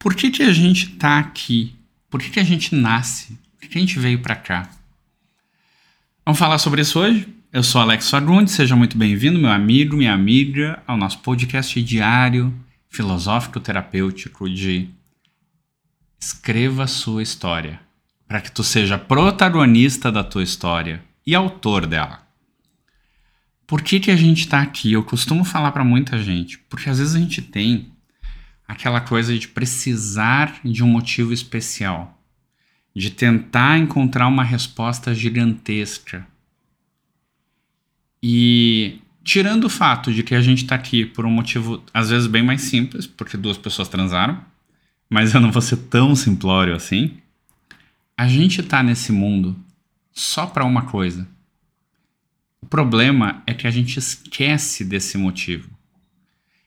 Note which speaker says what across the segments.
Speaker 1: Por que, que a gente tá aqui? Por que, que a gente nasce? Por que, a gente veio para cá? Vamos falar sobre isso hoje? Eu sou Alex Fagundes, seja muito bem-vindo, meu amigo, minha amiga, ao nosso podcast diário filosófico terapêutico de Escreva sua história, para que tu seja protagonista da tua história e autor dela. Por que, que a gente está aqui? Eu costumo falar para muita gente, porque às vezes a gente tem aquela coisa de precisar de um motivo especial, de tentar encontrar uma resposta gigantesca. E tirando o fato de que a gente está aqui por um motivo às vezes bem mais simples, porque duas pessoas transaram, mas eu não vou ser tão simplório assim. A gente está nesse mundo só para uma coisa. O problema é que a gente esquece desse motivo.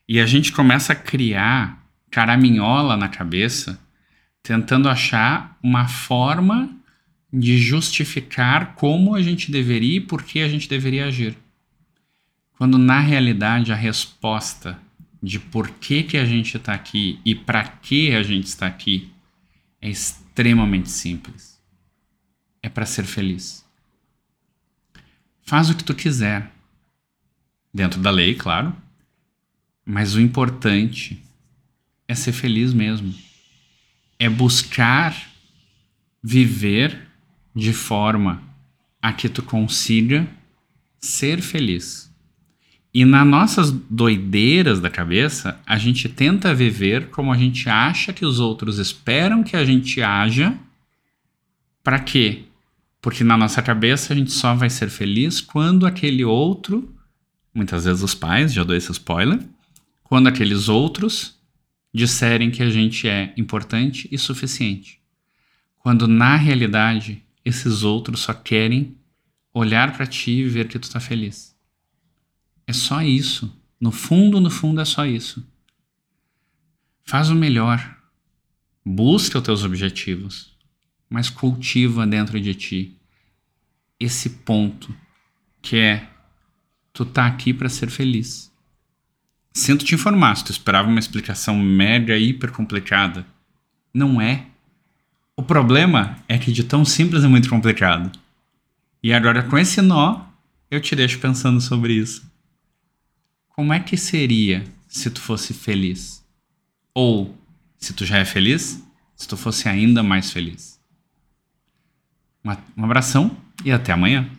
Speaker 1: E a gente começa a criar caraminhola na cabeça, tentando achar uma forma de justificar como a gente deveria e por que a gente deveria agir. Quando na realidade a resposta de por que, que a gente está aqui e para que a gente está aqui é extremamente simples. É para ser feliz. Faz o que tu quiser, dentro da lei, claro, mas o importante é ser feliz mesmo. É buscar viver de forma a que tu consiga ser feliz. E nas nossas doideiras da cabeça, a gente tenta viver como a gente acha que os outros esperam que a gente haja. Para quê? Porque na nossa cabeça a gente só vai ser feliz quando aquele outro, muitas vezes os pais, já dou esse spoiler, quando aqueles outros disserem que a gente é importante e suficiente. Quando na realidade esses outros só querem olhar para ti e ver que tu tá feliz. É só isso. No fundo, no fundo é só isso. Faz o melhor. Busca os teus objetivos, mas cultiva dentro de ti esse ponto que é tu tá aqui para ser feliz. Sinto te informar, se tu esperava uma explicação mega hiper complicada, não é. O problema é que de tão simples é muito complicado. E agora com esse nó, eu te deixo pensando sobre isso. Como é que seria se tu fosse feliz? Ou, se tu já é feliz, se tu fosse ainda mais feliz? Um abração e até amanhã.